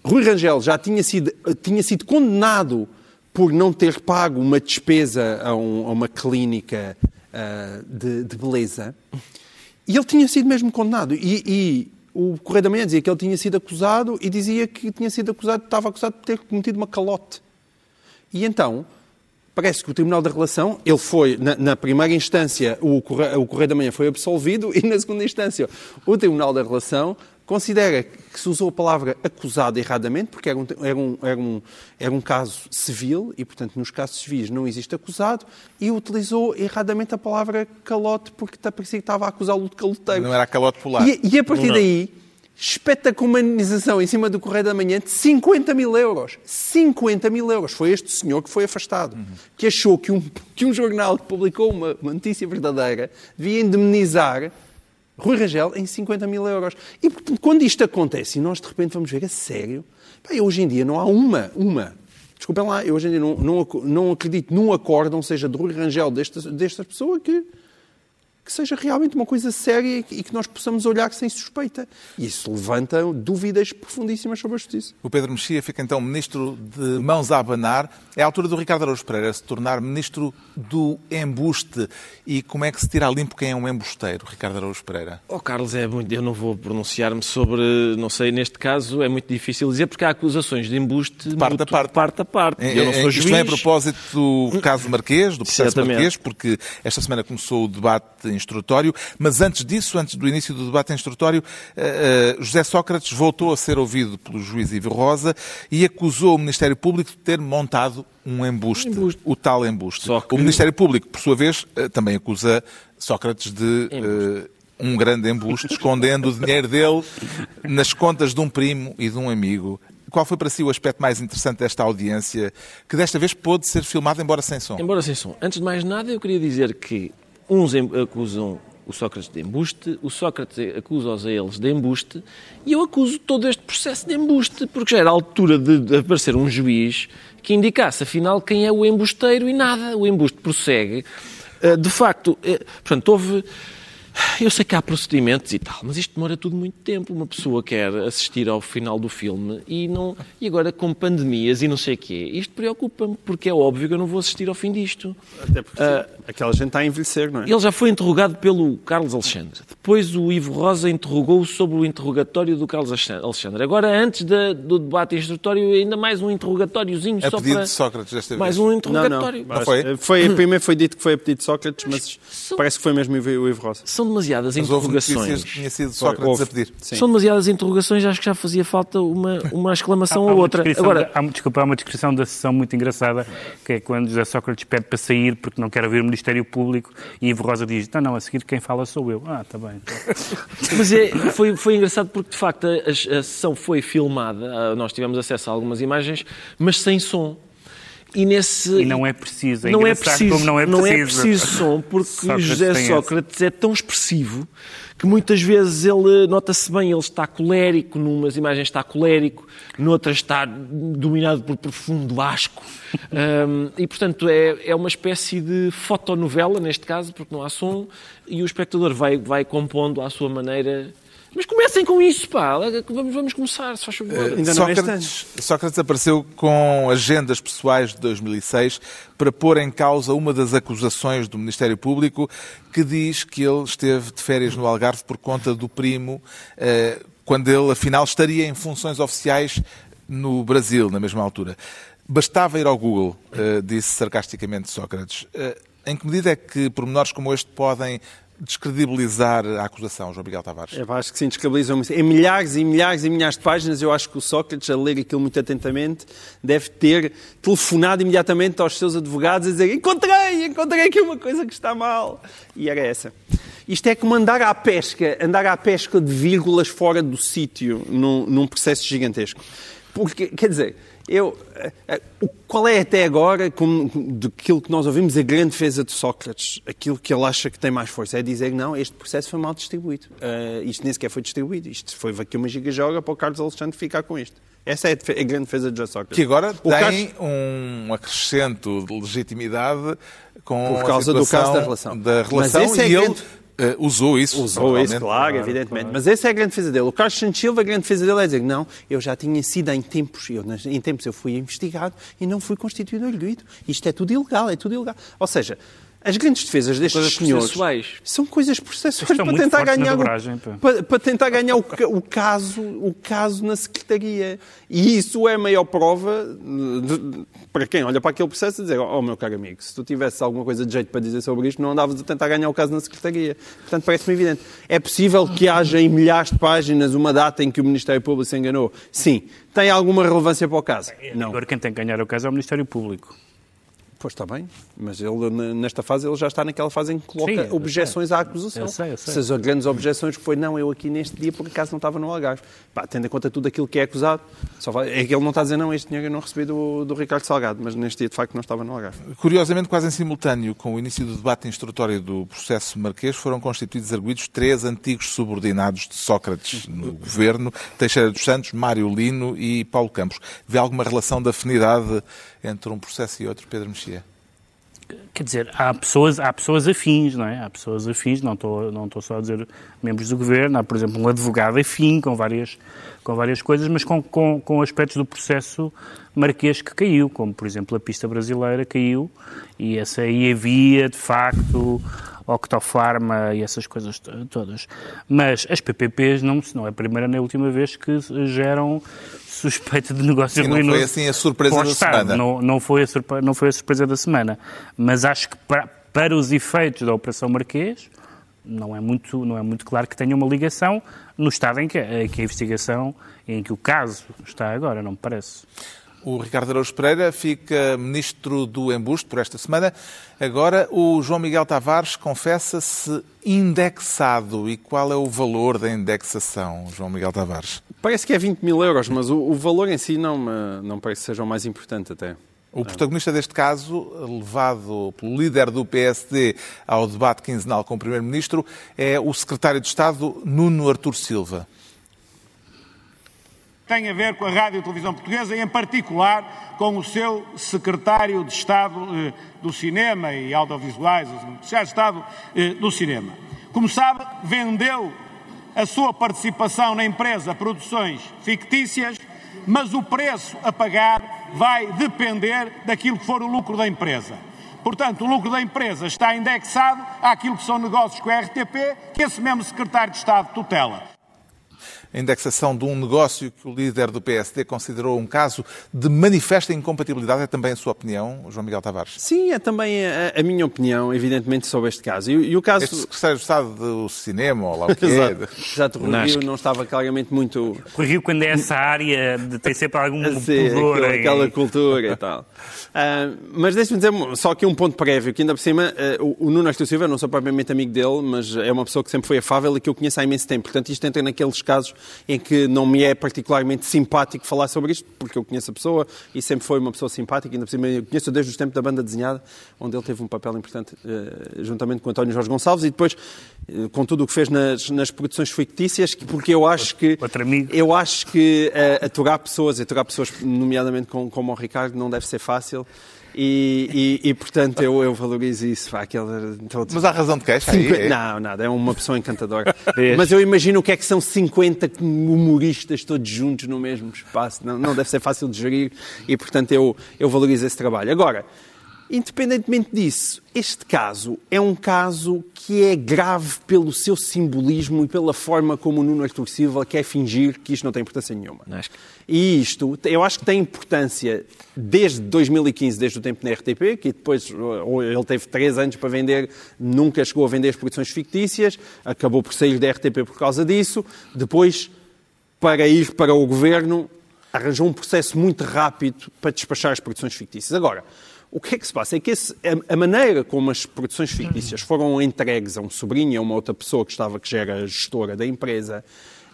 Rui Rangel já tinha sido, tinha sido condenado por não ter pago uma despesa a, um, a uma clínica uh, de, de, beleza. E ele tinha sido mesmo condenado. E, e, o Correio da Manhã dizia que ele tinha sido acusado e dizia que tinha sido acusado, estava acusado de ter cometido uma calote. E então, parece que o Tribunal da Relação, ele foi, na, na primeira instância, o Correio, o Correio da Manhã foi absolvido e na segunda instância, o Tribunal da Relação considera que se usou a palavra acusado erradamente, porque era um, era, um, era, um, era um caso civil e, portanto, nos casos civis não existe acusado, e utilizou erradamente a palavra calote porque parecia que estava a acusá-lo de caloteiro. Não era calote polar. E, e a partir não. daí, espeta com uma indenização em cima do Correio da Manhã de 50 mil euros. 50 mil euros. Foi este senhor que foi afastado, uhum. que achou que um, que um jornal que publicou uma, uma notícia verdadeira devia indemnizar Rui Rangel em 50 mil euros. E quando isto acontece e nós de repente vamos ver a sério, bem, hoje em dia não há uma, uma. Desculpem lá, eu hoje em dia não, não, não acredito num acórdão, seja de Rui Rangel, desta, desta pessoa, que que seja realmente uma coisa séria e que nós possamos olhar sem suspeita. E isso levanta dúvidas profundíssimas sobre a justiça. O Pedro Mexia fica então ministro de mãos a abanar. É a altura do Ricardo Araújo Pereira se tornar ministro do embuste. E como é que se tira a limpo quem é um embusteiro, Ricardo Araújo Pereira? Oh, Carlos, é muito, eu não vou pronunciar-me sobre, não sei, neste caso é muito difícil dizer porque há acusações de embuste de parte a parte. parte, a parte. É, eu não sou Isto juiz. é a propósito do caso Marquês, do processo Exatamente. Marquês, porque esta semana começou o debate instrutório, mas antes disso, antes do início do debate instrutório, eh, eh, José Sócrates voltou a ser ouvido pelo juiz Ivo Rosa e acusou o Ministério Público de ter montado um embuste, Embuste. o tal embuste. Só que- O Ministério Público, por sua vez, eh, também acusa Sócrates de um grande embuste, escondendo o dinheiro dele nas contas de um primo e de um amigo. Qual foi para si o aspecto mais interessante desta audiência, que desta vez pôde ser filmada, embora sem som? Embora sem som. Antes de mais nada, eu queria dizer que uns acusam o Sócrates de embuste, o Sócrates acusa-os a eles de embuste, e eu acuso todo este processo de embuste, porque já era a altura de de aparecer um juiz que indicasse, afinal, quem é o embusteiro e nada. O embuste prossegue. Eh, De facto, eh, portanto, houve... Eu sei que há procedimentos e tal, mas isto demora tudo muito tempo. Uma pessoa quer assistir ao final do filme e não e agora com pandemias e não sei o quê. Isto preocupa-me, porque é óbvio que eu não vou assistir ao fim disto. Até porque aquela gente está a envelhecer, não é? Ele já foi interrogado pelo Carlos Alexandre. Depois o Ivo Rosa interrogou sobre o interrogatório do Carlos Alexandre. Agora, antes da- do debate instrutório, ainda mais um interrogatóriozinho A só pedido para... de Sócrates desta vez. Mais um interrogatório. Não, não. foi? foi? Primeiro foi dito que foi a pedido de Sócrates, mas São- parece que foi mesmo o Ivo Rosa. São demasiadas Mas houve notícias interrogações. que tinha sido Sócrates Houve. a pedir. Sim. São demasiadas interrogações, acho que já fazia falta uma, uma exclamação Há ou outra. Agora, da- há, desculpa, há uma descrição da sessão muito engraçada, que é quando José Sócrates pede para sair porque não quer ouvir o Ministério Público e Ivo Rosa diz, não, não, a seguir quem fala sou eu. Ah, está bem. Mas é, foi, foi engraçado porque, de facto, a, a- a sessão foi filmada, ah, nós tivemos acesso a algumas imagens, mas sem som. E, nesse, E não é preciso. É não é preciso, como não é preciso. preciso som, porque Sócrates José Sócrates é tão expressivo que muitas vezes ele, nota-se bem, ele está colérico, numas imagens está colérico, noutras está dominado por profundo asco. Hum, e, portanto, é, é uma espécie de fotonovela, neste caso, porque não há som, e o espectador vai, vai compondo à sua maneira. Mas comecem com isso, pá. Vamos, vamos começar, se faz favor. Ainda não é Sócrates, Sócrates apareceu com agendas pessoais de 2006 para pôr em causa uma das acusações do Ministério Público que diz que ele esteve de férias no Algarve por conta do primo, eh, quando ele afinal estaria em funções oficiais no Brasil, na mesma altura. Bastava ir ao Google, eh, disse sarcasticamente Sócrates. Em que medida é que pormenores como este podem descredibilizar a acusação, João Miguel Tavares? Eu acho que sim, descredibilizam Em milhares e milhares e milhares de páginas, eu acho que o Sócrates, a ler aquilo muito atentamente, deve ter telefonado imediatamente aos seus advogados a dizer encontrei, encontrei aqui uma coisa que está mal. E era essa. Isto é como andar à pesca, andar à pesca de vírgulas fora do sítio, num, num processo gigantesco. Porque, quer dizer, eu, eh, eh, qual é até agora, como, daquilo que nós ouvimos, a grande defesa de Sócrates? Aquilo que ele acha que tem mais força é dizer que não, este processo foi mal distribuído. Eh, isto nem sequer foi distribuído. Isto foi aqui uma giga-joga para o Carlos Alexandre ficar com isto. Essa é a, a grande defesa de Sócrates. Que agora O tem Carlos- um acrescento de legitimidade com Por causa a do caso da relação. da Mas relação esse é e ele eh, usou isso. Usou isso, naturalmente. claro, evidentemente. Mas essa é a grande defesa dele. O Carlos Santos Silva, a grande defesa dele é dizer não, eu já tinha sido em tempos, eu, em tempos eu fui investigado e não fui constituído arguido. Isto é tudo ilegal, é tudo ilegal. Ou seja, as grandes defesas destes Coisas senhores processuais. são coisas processuais Estão para tentar, ganhar o, dobragem, pá. para, para tentar ganhar o, o caso, o caso na Secretaria. E isso é a maior prova de- de- para quem olha para aquele processo e dizer, oh meu caro amigo, se tu tivesse alguma coisa de jeito para dizer sobre isto, não andavas a tentar ganhar o caso na Secretaria. Portanto, parece-me evidente. É possível que haja em milhares de páginas uma data em que o Ministério Público se enganou? Sim. Tem alguma relevância para o caso? Não. Agora quem tem que ganhar o caso é o Ministério Público. Pois está bem, mas ele, nesta fase, ele já está naquela fase em que coloca Sim, objeções à acusação. Eu sei, eu sei. Se as grandes objeções que foi, não, eu aqui neste dia por acaso não estava no Algarve. Pá, tendo em conta tudo aquilo que é acusado, só vai, é que ele não está a dizer, não, este dinheiro eu não recebi do, do Ricardo Salgado, mas neste dia de facto não estava no Algarve. Curiosamente, quase em simultâneo com o início do debate instrutório do processo Marquês, foram constituídos arguídos três antigos subordinados de Sócrates no governo, Teixeira dos Santos, Mário Lino e Paulo Campos. Vê alguma relação de afinidade entre um processo e outro, Pedro Mexia? Quer dizer, há pessoas, há pessoas afins, não é? Há pessoas afins, não estou, não estou só a dizer membros do governo, há, por exemplo, um advogado afim com várias, com várias coisas, mas com, com, com aspectos do processo marquês que caiu, como, por exemplo, a pista brasileira caiu, e essa aí havia, de facto, Octofarma e essas coisas todas. Mas as PPPs não, não é a primeira nem a última vez que geram suspeita de negócio Sim, não foi assim a surpresa da semana. Não, não, foi a surpresa, não foi a surpresa da semana. Mas acho que para, para os efeitos da Operação Marquês, não é muito, não é muito claro que tenha uma ligação no estado em que, em que a investigação, em que o caso está agora, não me parece. O Ricardo Araújo Pereira fica ministro do embuste por esta semana. Agora, o João Miguel Tavares confessa-se indexado. E qual é o valor da indexação, João Miguel Tavares? Parece que é 20 mil euros, mas o, o valor em si não, não parece que seja o mais importante até. O protagonista deste caso, levado pelo líder do PSD ao debate quinzenal com o Primeiro-Ministro, é o secretário de Estado, Nuno Artur Silva tem a ver com a Rádio e Televisão Portuguesa e, em particular, com o seu secretário de Estado eh, do Cinema e Audiovisuais, o secretário de Estado eh, do Cinema. Como sabe, vendeu a sua participação na empresa Produções Fictícias, mas o preço a pagar vai depender daquilo que for o lucro da empresa. Portanto, o lucro da empresa está indexado àquilo que são negócios com a RTP, que esse mesmo secretário de Estado tutela a indexação de um negócio que o líder do PSD considerou um caso de manifesta incompatibilidade. É também a sua opinião, João Miguel Tavares? Sim, é também a, a minha opinião, evidentemente, sobre este caso. E, e o caso... Este secretário de Estado do Cinema, ou lá o que Exato. Exato, o Rio não estava claramente muito... O Rio, quando é essa área, de, tem sempre algum Sim, pudor. Aquela, aquela cultura e tal. Uh, mas deixe-me dizer só aqui um ponto prévio, que ainda por cima, uh, o, o Nuno Astro Silva, eu não sou propriamente amigo dele, mas é uma pessoa que sempre foi afável e que eu conheço há imenso tempo. Portanto, isto entra naqueles casos em que não me é particularmente simpático falar sobre isto, porque eu conheço a pessoa e sempre foi uma pessoa simpática, ainda por cima eu conheço desde os tempos da banda desenhada, onde ele teve um papel importante uh, juntamente com António Jorge Gonçalves e depois uh, com tudo o que fez nas, nas produções fictícias, porque eu acho que eu acho que uh, aturar pessoas, aturar pessoas nomeadamente como, como o Ricardo, não deve ser fácil. E, e, e, portanto eu, eu valorizo isso. Pá, aquele, todos... Mas há razão de queixa aí? É? Não, nada, é uma pessoa encantadora. Mas eu imagino o que é que são 50 humoristas todos juntos no mesmo espaço. Não, não deve ser fácil de gerir e, portanto, eu, eu valorizo esse trabalho. Agora, Independentemente disso, este caso é um caso que é grave pelo seu simbolismo e pela forma como o Nuno Artur Silva quer fingir que isto não tem importância nenhuma. E isto, eu acho que tem importância desde 2015, desde o tempo na RTP, que depois ele teve três anos para vender, nunca chegou a vender as produções fictícias, acabou por sair da RTP por causa disso. Depois, para ir para o governo, arranjou um processo muito rápido para despachar as produções fictícias. Agora, o que é que se passa? É que esse, a, a, maneira como as produções fictícias foram entregues a um sobrinho, a uma outra pessoa que estava, que já era gestora da empresa,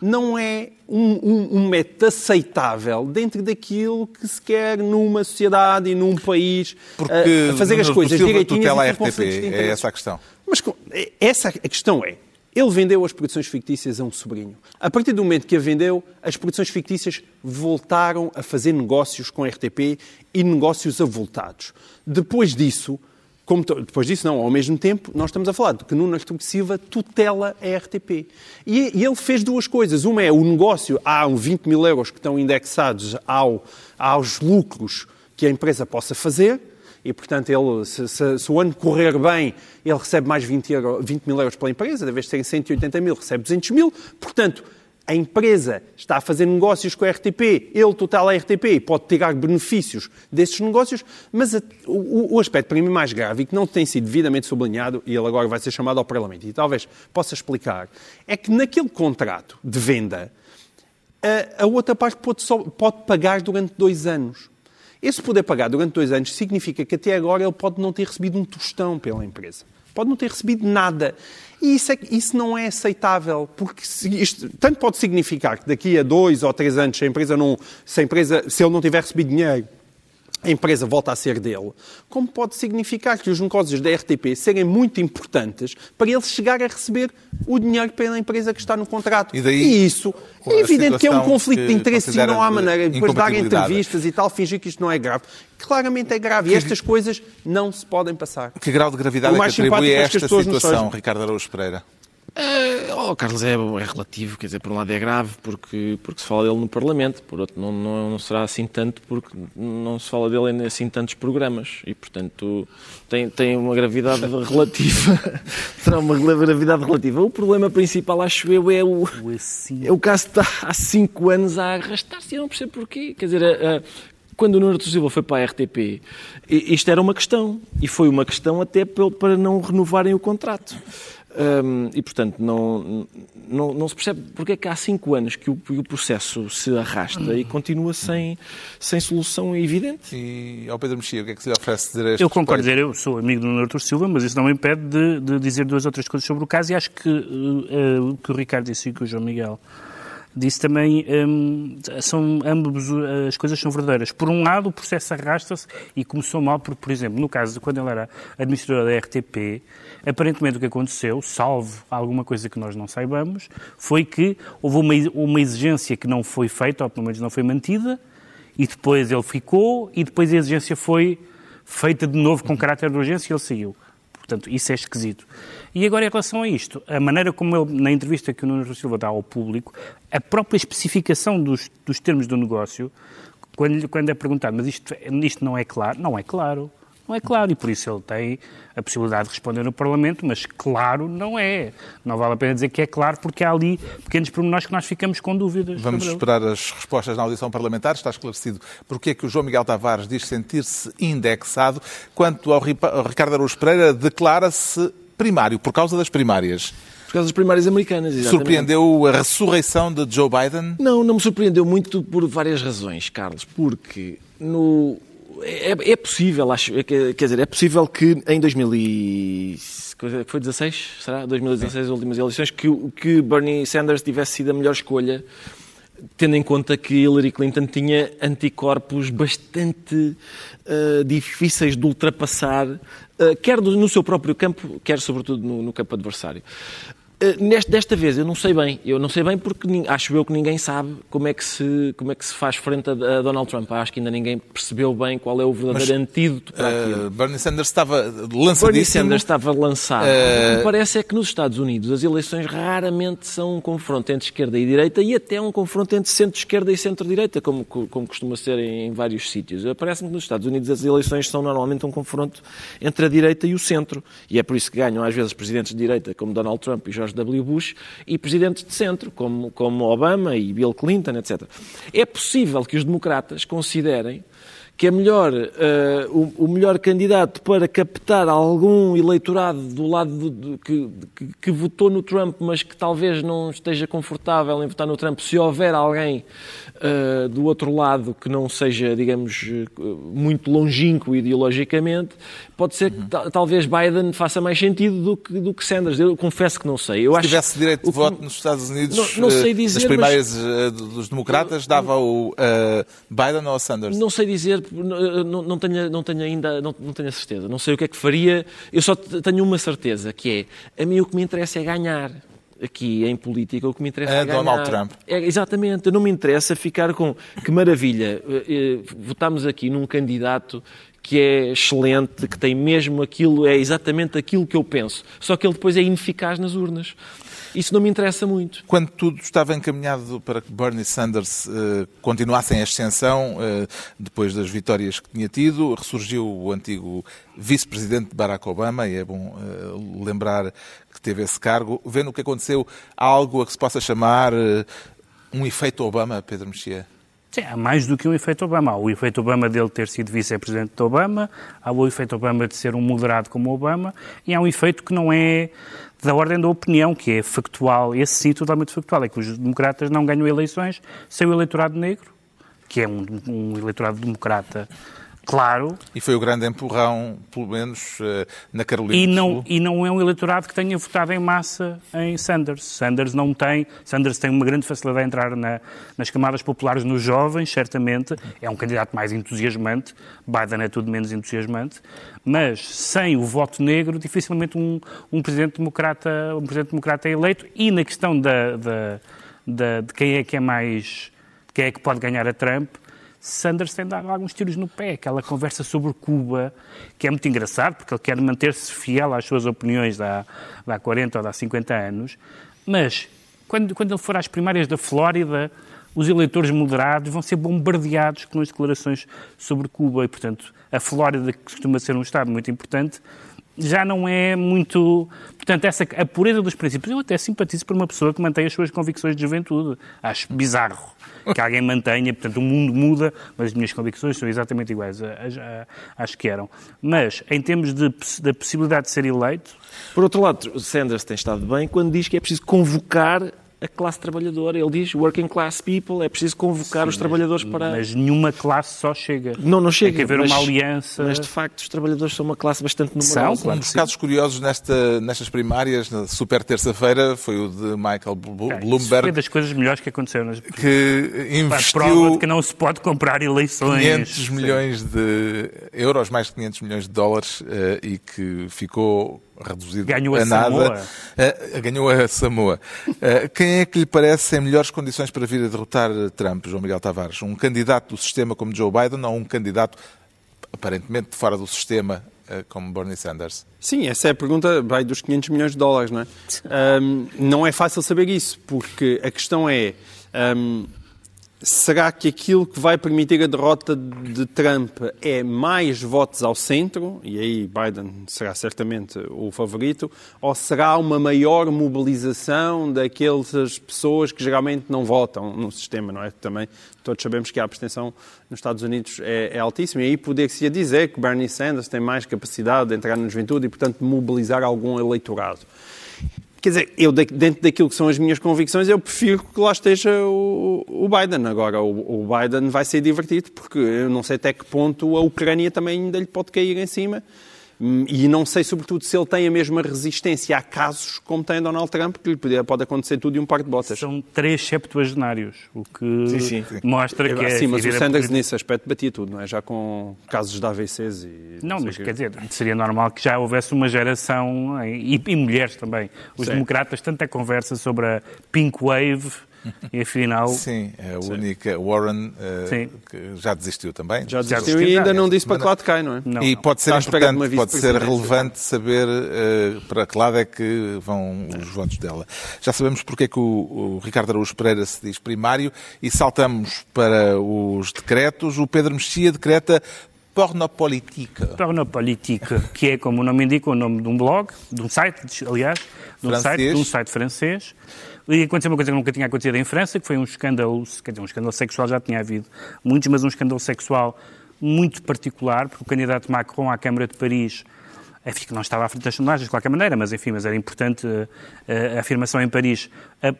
não é um, um, um, método aceitável dentro daquilo que se quer numa sociedade e num país Porque a, a fazer as coisas direitinhas. Tutela a RTP, é essa a questão. Mas essa a questão é, ele vendeu as produções fictícias a um sobrinho. A partir do momento que a vendeu, as produções fictícias voltaram a fazer negócios com a RTP e negócios avultados. Depois disso, como depois disso, não, ao mesmo tempo, nós estamos a falar de que Nuno Artur Silva tutela a RTP. E, e, ele fez duas coisas. Uma é o negócio, há 20 mil euros que estão indexados ao, aos lucros que a empresa possa fazer, e, portanto, ele, se, se, se, o ano correr bem, ele recebe mais 20, euro, 20 mil euros pela empresa, de vez de serem 180 mil, recebe 200 mil. Portanto, a empresa está a fazer negócios com a RTP, ele total a RTP pode tirar benefícios desses negócios, mas a, o, o, aspecto para mim mais grave e que não tem sido devidamente sublinhado, e ele agora vai ser chamado ao Parlamento, e talvez possa explicar, é que naquele contrato de venda, a, a outra parte pode, só, pode pagar durante dois anos. Esse poder pagar durante dois anos significa que até agora ele pode não ter recebido um tostão pela empresa. Pode não ter recebido nada. E isso, é, isso não é aceitável, porque isto tanto pode significar que daqui a dois ou três anos, se a empresa não, se, a empresa, se ele não tiver recebido dinheiro, a empresa volta a ser dele, como pode significar que os negócios da RTP serem muito importantes para ele chegar a receber o dinheiro pela empresa que está no contrato. E, daí, e isso é evidente que é um conflito de interesses e não há maneira de depois dar entrevistas e tal, fingir que isto não é grave. Claramente é grave e estas coisas não se podem passar. Que grau de gravidade é que atribui a esta situação, Ricardo Araújo Pereira? Uh, oh, Carlos, é, é, relativo, quer dizer, por um lado é grave porque, porque se fala dele no Parlamento, por outro não, não, não será assim tanto porque não se fala dele em assim tantos programas e, portanto, tem, tem uma gravidade relativa. Terá uma gravidade relativa. O problema principal, acho eu, é o, é o caso está há cinco anos a arrastar-se. Eu não percebo porquê. Quer dizer, a, a, quando o Nuno Silva foi para a RTP, isto era uma questão. E foi uma questão até para não renovarem o contrato. Um, e, portanto, não, não, não, se percebe porque é que há cinco anos que o, o, processo se arrasta e continua sem, sem solução evidente. E ao Pedro Mexia, o que é que se lhe oferece dizer a este Eu concordo dizer, eu sou amigo do Nuno Artur Silva, mas isso não me impede de, de, dizer duas ou três coisas sobre o caso e acho que uh, o que o Ricardo disse e que o João Miguel disse também um, são ambas as coisas são verdadeiras. Por um lado, o processo arrasta-se e começou mal, porque, por exemplo, no caso de quando ele era administrador da RTP, aparentemente o que aconteceu, salvo alguma coisa que nós não saibamos, foi que houve uma, uma exigência que não foi feita, ou pelo menos não foi mantida, e depois ele ficou, e depois a exigência foi feita de novo com caráter de urgência e ele saiu. Portanto, isso é esquisito. E agora, em relação a isto, a maneira como ele, na entrevista que o Nuno Silva dá ao público, a própria especificação dos, dos termos do negócio, quando, quando é perguntado, mas isto, isto não é claro? Não é claro. Não é claro, e por isso ele tem a possibilidade de responder no Parlamento, mas claro não é. Não vale a pena dizer que é claro, porque há ali pequenos pormenores que nós ficamos com dúvidas. Vamos esperar as respostas na audição parlamentar. Está esclarecido porque é que o João Miguel Tavares diz sentir-se indexado. Quanto ao Ricardo Araújo Pereira, declara-se primário, por causa das primárias. Por causa das primárias americanas, exatamente. Surpreendeu a ressurreição de Joe Biden? Não, não me surpreendeu muito por várias razões, Carlos. Porque no... É, é possível, acho, é quer dizer, é possível que em 2000 e... foi 16, será? 2016, as últimas eleições, que, que Bernie Sanders tivesse sido a melhor escolha tendo em conta que Hillary Clinton tinha anticorpos bastante uh, difíceis de ultrapassar, uh, quer no seu próprio campo, quer sobretudo no, no campo adversário. Eh, neste, desta vez eu não sei bem, eu não sei bem porque acho eu que ninguém sabe como é que se, como é que se faz frente a, a Donald Trump. Acho que ainda ninguém percebeu bem qual é o verdadeiro Mas, antídoto para uh, aquilo. Bernie Sanders estava lançadíssimo. Bernie Sanders estava lançado. Uh... O que me parece é que nos Estados Unidos as eleições raramente são um confronto entre esquerda e direita e até um confronto entre centro-esquerda e centro-direita, como, como costuma ser em, em vários sítios. Parece-me que nos Estados Unidos as eleições são normalmente um confronto entre a direita e o centro. E é por isso que ganham às vezes presidentes de direita como Donald Trump e George George W. Bush e presidentes de centro, como, como Obama e Bill Clinton, etc. É possível que os democratas considerem que é melhor, uh, o, o, melhor candidato para captar algum eleitorado do lado de, que, que, que, votou no Trump, mas que talvez não esteja confortável em votar no Trump, se houver alguém uh, do outro lado que não seja, digamos, muito longínquo ideologicamente, pode ser que uhum. talvez Biden faça mais sentido do que, do que Sanders. Eu confesso que não sei. Eu Se acho tivesse direito de voto nos Estados Unidos não, não dizer, nas primárias mas... Eh, dos democratas, dava o uh, Biden ou Sanders? Não sei dizer, não, não, tenho, não tenho ainda, não, não tenho a certeza. Não sei o que é que faria. Eu só tenho uma certeza, que é, a mim o que me interessa é ganhar aqui em política, o que me interessa é, é ganhar. Donald Trump. É, exatamente, não me interessa ficar com que maravilha, eh, eh, votamos aqui num candidato que é excelente, que tem mesmo aquilo, é exatamente aquilo que eu penso. Só que ele depois é ineficaz nas urnas. Isso não me interessa muito. Quando tudo estava encaminhado para que Bernie Sanders uh, continuasse em ascensão, uh, depois das vitórias que tinha tido, ressurgiu o antigo vice-presidente Barack Obama, e é bom uh, lembrar que teve esse cargo. Vendo o que aconteceu, há algo a que se possa chamar um efeito Obama, Pedro Mexia? Sim, há mais do que um efeito Obama. Há o efeito Obama dele ter sido vice-presidente de Obama, há o efeito Obama de ser um moderado como Obama, e há um efeito que não é da ordem da opinião, que é factual, esse sim totalmente factual, é que os democratas não ganham eleições sem o eleitorado negro, que é um, um eleitorado democrata claro. E foi o grande empurrão, pelo menos, eh, na Carolina e do não, Sul. E não é um eleitorado que tenha votado em massa em Sanders. Sanders não tem. Sanders tem uma grande facilidade a entrar na, nas camadas populares nos jovens, certamente. É um candidato mais entusiasmante. Biden é tudo menos entusiasmante. Mas sem o voto negro, dificilmente um, um presidente democrata, um presidente democrata é eleito. E na questão da, da, da, de quem é que é mais, quem é que pode ganhar a Trump, Sanders tem dado alguns tiros no pé. Aquela conversa sobre Cuba, que é muito engraçado, porque ele quer manter-se fiel às suas opiniões de há, de há 40 ou de há 50 anos. Mas, quando, quando ele for às primárias da Flórida, os eleitores moderados vão ser bombardeados com as declarações sobre Cuba. E, portanto, a Flórida, que costuma ser um Estado muito importante, já não é muito. Portanto, essa, a pureza dos princípios. Eu até simpatizo por uma pessoa que mantém as suas convicções de juventude. Acho bizarro que alguém mantenha. Portanto, o mundo muda, mas as minhas convicções são exatamente iguais às que eram. Mas, em termos de, da possibilidade de ser eleito. Por outro lado, Sanders tem estado bem quando diz que é preciso convocar a classe trabalhadora. Ele diz working class people, é preciso convocar Sim, os trabalhadores mas, para. Mas nenhuma classe só chega. Não, não chega. Tem que haver mas, uma aliança. Mas de facto os trabalhadores são uma classe bastante numerosa. São, claro um dos casos curiosos nesta, nestas primárias, na super terça-feira, foi o de Michael Bloomberg. Foi das coisas melhores que aconteceram. Nas... Que investiu. A prova de que não se pode comprar eleições. 500 milhões de euros, mais de 500 milhões de dólares, eh, e que ficou reduzido ganhou a, a nada. Samoa. Uh, ganhou a Samoa. Uh, quem é que lhe parece em melhores condições para vir a derrotar Trump, João Miguel Tavares? Um candidato do sistema como Joe Biden ou um candidato aparentemente fora do sistema uh, como Bernie Sanders? Sim, essa é a pergunta, vai dos 500 milhões de dólares, não é? Um, não é fácil saber isso, porque a questão é... Um, Será que aquilo que vai permitir a derrota de Trump é mais votos ao centro, e aí Biden será certamente o favorito, ou será uma maior mobilização daquelas pessoas que geralmente não votam no sistema, não é? Também todos sabemos que a abstenção nos Estados Unidos é, é altíssima, e aí poder-se dizer que Bernie Sanders tem mais capacidade de entrar na juventude e, portanto, mobilizar algum eleitorado. Quer dizer, eu, dentro daquilo que são as minhas convicções, eu prefiro que lá esteja o, o Biden. Agora, o, o, Biden vai ser divertido, porque eu não sei até que ponto a Ucrânia também ainda lhe pode cair em cima. E não sei, sobretudo, se ele tem a mesma resistência a casos como tem Donald Trump, que lhe pode acontecer tudo e um par de botas. São três septuagenários, o que sim, sim, sim. mostra que é... Sim, mas o Sanders nesse aspecto batia tudo, não é? Já com casos de AVCs e... Não, mas que... quer dizer, seria normal que já houvesse uma geração, e, e mulheres também. Os democratas, tanta conversa sobre a Pink Wave e afinal. Sim, é a Sim. única. Warren uh, que já desistiu também. Já desistiu e ainda não disse para que lado cai, não é? Não, e pode ser importante, pode ser relevante saber uh, para que lado é que vão os votos dela. Já sabemos porque é que o, o Ricardo Araújo Pereira se diz primário e saltamos para os decretos. O Pedro Mexia decreta Pornopolitique. Pornopolitique, que é, como o nome indica, o nome de um blog, de um site, aliás, de um, site, de um site francês, e aconteceu uma coisa que nunca tinha acontecido em França, que foi um escândalo, quer dizer, um escândalo sexual já tinha havido muitos, mas um escândalo sexual muito particular, porque o candidato Macron à Câmara de Paris, enfim, que não estava à frente das sondagens de qualquer maneira, mas enfim, mas era importante a, eh, a afirmação em Paris, a, a,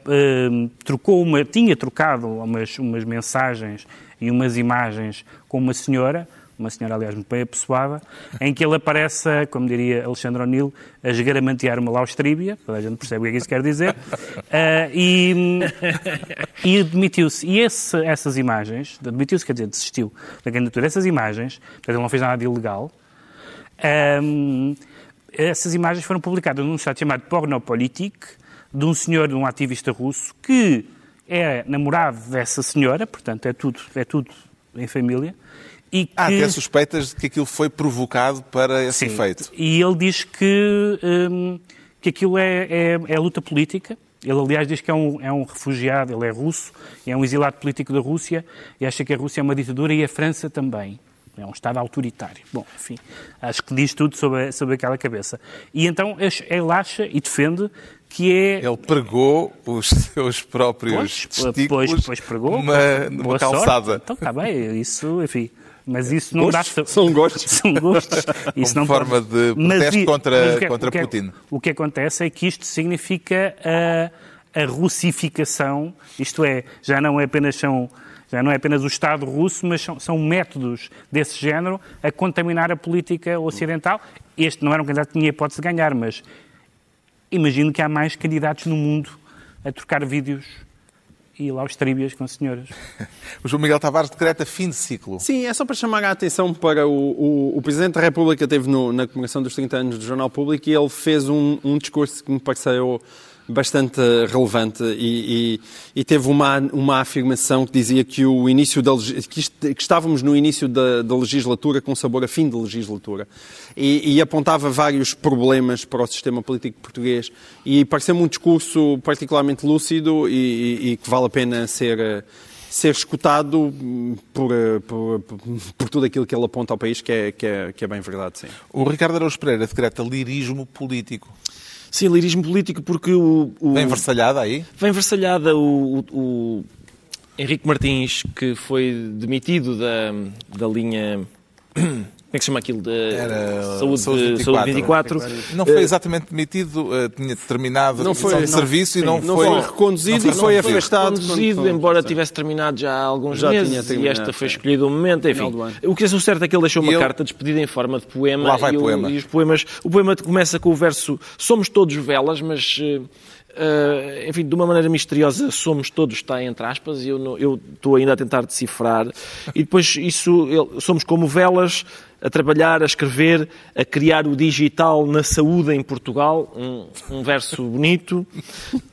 trocou uma, tinha trocado umas, umas mensagens e umas imagens com uma senhora, uma senhora, aliás, muito bem apessoada, em que ele aparece, como diria Alexandre O'Neill, a esgaramantear uma laustríbia, toda a gente percebe o que é que isso quer dizer, uh, e, e demitiu-se. E esse, essas imagens, demitiu-se, quer dizer, desistiu da candidatura, essas imagens, portanto, ele não fez nada de ilegal, um, essas imagens foram publicadas num site chamado Pornopolitik, de um senhor, de um ativista russo, que é namorado dessa senhora, portanto, é tudo, é tudo em família, e que... Há até suspeitas de que aquilo foi provocado para esse Sim. efeito. E ele diz que, um, que aquilo é, é, é luta política. Ele, aliás, diz que é um, é um refugiado, ele é russo, é um exilado político da Rússia e acha que a Rússia é uma ditadura e a França também. É um Estado autoritário. Bom, enfim, acho que diz tudo sobre, sobre aquela cabeça. E então ele acha e defende que é... Ele pregou os seus próprios pois, pois, pois pregou, numa, numa calçada. Sorte. Então está bem, isso, enfim... Mas isso não dá... São gostos. São gostos. Isso Como não forma pode... de protesto mas, contra, que, contra o que, Putin. O que acontece é que isto significa a, a russificação, isto é, já não é apenas são já não é apenas o Estado russo, mas são, são, métodos desse género a contaminar a política ocidental. Este não era um candidato que tinha hipótese de ganhar, mas imagino que há mais candidatos no mundo a trocar vídeos e lá aos tríbias com senhoras. o João Miguel Tavares decreta fim de ciclo. Sim, é só para chamar a atenção para o, o, o Presidente da República teve no, na comemoração dos 30 anos do Jornal Público e ele fez um, um discurso que me pareceu bastante relevante e, e, e, teve uma, uma afirmação que dizia que, o início da, que, que estávamos no início da, da, legislatura com sabor a fim de legislatura e, e, apontava vários problemas para o sistema político português e pareceu-me um discurso particularmente lúcido e, que vale a pena ser ser escutado por, por, por, tudo aquilo que ele aponta ao país, que é, que é, que é bem verdade, sim. O Ricardo Araújo Pereira decreta lirismo político. Sim, lirismo político, porque o. o vem versalhada aí? Vem versalhada o, o, Henrique Martins, que foi demitido da, da linha é que se chama aquilo? De Era saúde, saúde, 24. saúde 24. Não foi exatamente demitido, uh, tinha terminado não foi, de serviço e não, não foi, foi reconduzido não foi, e foi afastado. reconduzido, embora sim. tivesse terminado já há alguns já meses e esta foi escolhida um momento. Enfim, o que é certo é que ele deixou uma ele... carta despedida em forma de poema. Lá vai e, poema. e os poemas, o poema começa com o verso Somos todos velas, mas... Uh, enfim, de uma maneira misteriosa, somos todos, está entre aspas, e eu, não, eu estou ainda a tentar decifrar. E depois isso, somos como velas a trabalhar, a escrever, a criar o digital na saúde em Portugal. Um, um verso bonito.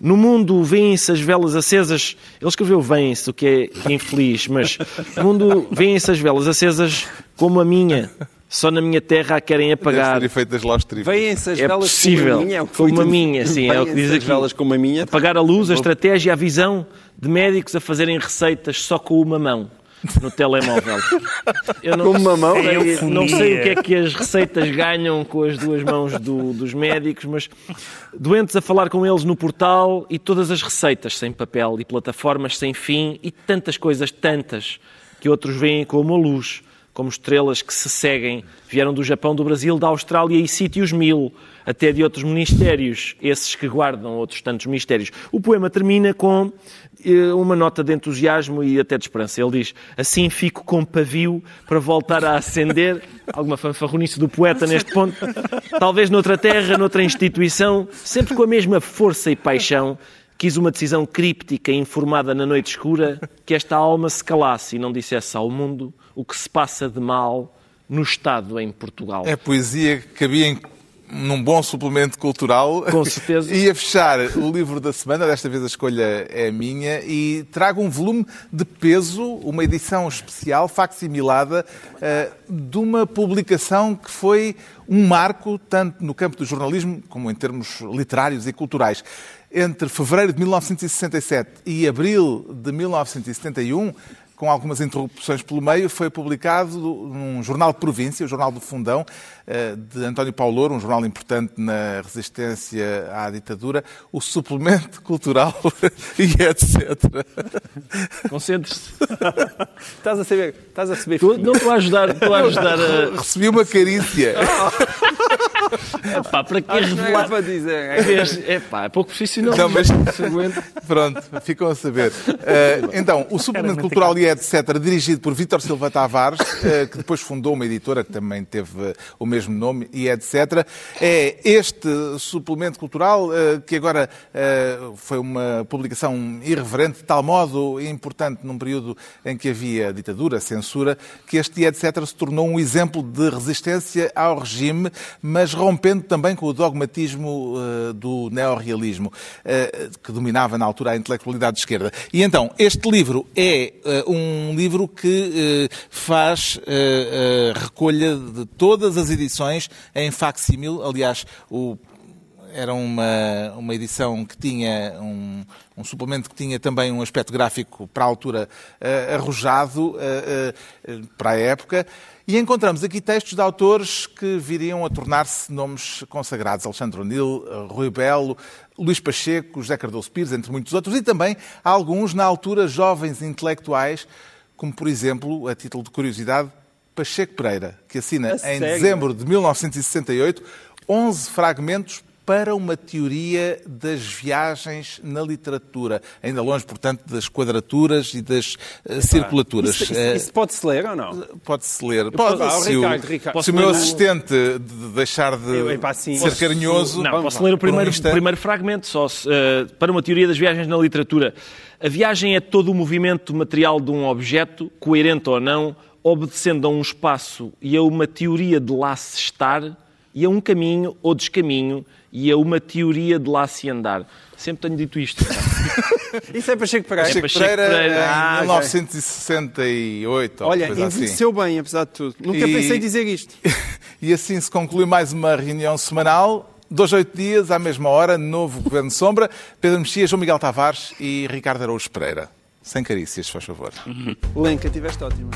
No mundo vêm-se as velas acesas. Ele escreveu vêm-se, o que é infeliz, mas no mundo vêm-se as velas acesas como a minha. Só na minha terra a querem apagar. Vêm-se as é velas possível, como a minha. É como a minha, sim, é o que diz aqui. velas como a minha. Apagar a luz, a estratégia, a visão de médicos a fazerem receitas só com uma mão no telemóvel. Eu não, uma mão? Sei, não sei o que é que as receitas ganham com as duas mãos do, dos médicos, mas doentes a falar com eles no portal e todas as receitas sem papel e plataformas sem fim e tantas coisas, tantas, que outros veem como a luz como estrelas que se seguem, vieram do Japão, do Brasil, da Austrália e sítios mil, até de outros ministérios, esses que guardam outros tantos mistérios. O poema termina com eh, uma nota de entusiasmo e até de esperança. Ele diz: Assim fico com pavio para voltar a acender. Alguma fanfarronice do poeta neste ponto. Talvez noutra terra, noutra instituição, sempre com a mesma força e paixão. Quis uma decisão críptica, informada na noite escura, que esta alma se calasse e não dissesse ao mundo o que se passa de mal no Estado em Portugal. É poesia que cabia em num bom suplemento cultural. Com certeza. e a fechar o livro da semana, desta vez a escolha é minha, e trago um volume de peso, uma edição especial, facsimilada, uh, de uma publicação que foi um marco, tanto no campo do jornalismo como em termos literários e culturais. Entre fevereiro de 1967 e abril de 1971, com algumas interrupções pelo meio, foi publicado num jornal de província, o Jornal do Fundão, eh, de António Paulo, um jornal importante na resistência à ditadura, o suplemento cultural e etc. Concentre-se. estás a saber, estás a saber. não estou a ajudar, estou a ajudar a... Recebi uma carícia. Epá, para que é revelar? para dizer. É, pá, é pouco profissional. Não, mas... Pronto, ficam a saber. Uh, então, o suplemento cultural e etc., dirigido por Vítor Silva Tavares, uh, que depois fundou uma editora que também teve o mesmo nome e etc. É este suplemento cultural eh, que agora eh, foi uma publicação irreverente, de tal modo importante num período em que havia ditadura, censura, que este etc. se tornou um exemplo de resistência ao regime, mas rompendo também com o dogmatismo eh, do neorrealismo, que dominava na altura a intelectualidade de esquerda. E então, este livro é um livro que faz recolha de todas as edições em facsímil. Aliás, o era uma, uma edição que tinha um, um, suplemento que tinha também um aspecto gráfico para a altura arrojado para a época. E encontramos aqui textos de autores que viriam a tornar-se nomes consagrados. Alexandre O'Neill, Rui Belo, Luís Pacheco, José Cardoso Pires, entre muitos outros. E também alguns, na altura, jovens intelectuais, como, por exemplo, a título de curiosidade, Pacheco Pereira, que assina em dezembro de 1968 11 fragmentos para uma teoria das viagens na literatura. Ainda longe, portanto, das quadraturas e das uh, circulaturas. Isso, isso, isso pode-se ler ou não? Pode-se ler. Pode, ah, se, Ricardo, o, Ricardo. se o meu assistente deixar de Eu, ser carinhoso... Não, posso ler o primeiro, um primeiro fragmento, só uh, para uma teoria das viagens na literatura. A viagem é todo o movimento material de um objeto, coerente ou não, obedecendo a um espaço e a uma teoria de lá se estar, e a um caminho ou descaminho, e a uma teoria de lá se andar. Sempre tenho dito isto. Isso é Pacheco Pereira. Pacheco Pacheco Pereira, Pereira. em Ah, ok. 1968. ou Olha, coisa assim. envelheceu bem, apesar de tudo. Nunca E- pensei dizer isto. E assim se conclui mais uma reunião semanal. Dois, oito dias, à mesma hora, novo Governo de Sombra. Pedro Mexia, João Miguel Tavares e Ricardo Araújo Pereira. Sem carícias, se faz favor. Lenca, tiveste ótimo.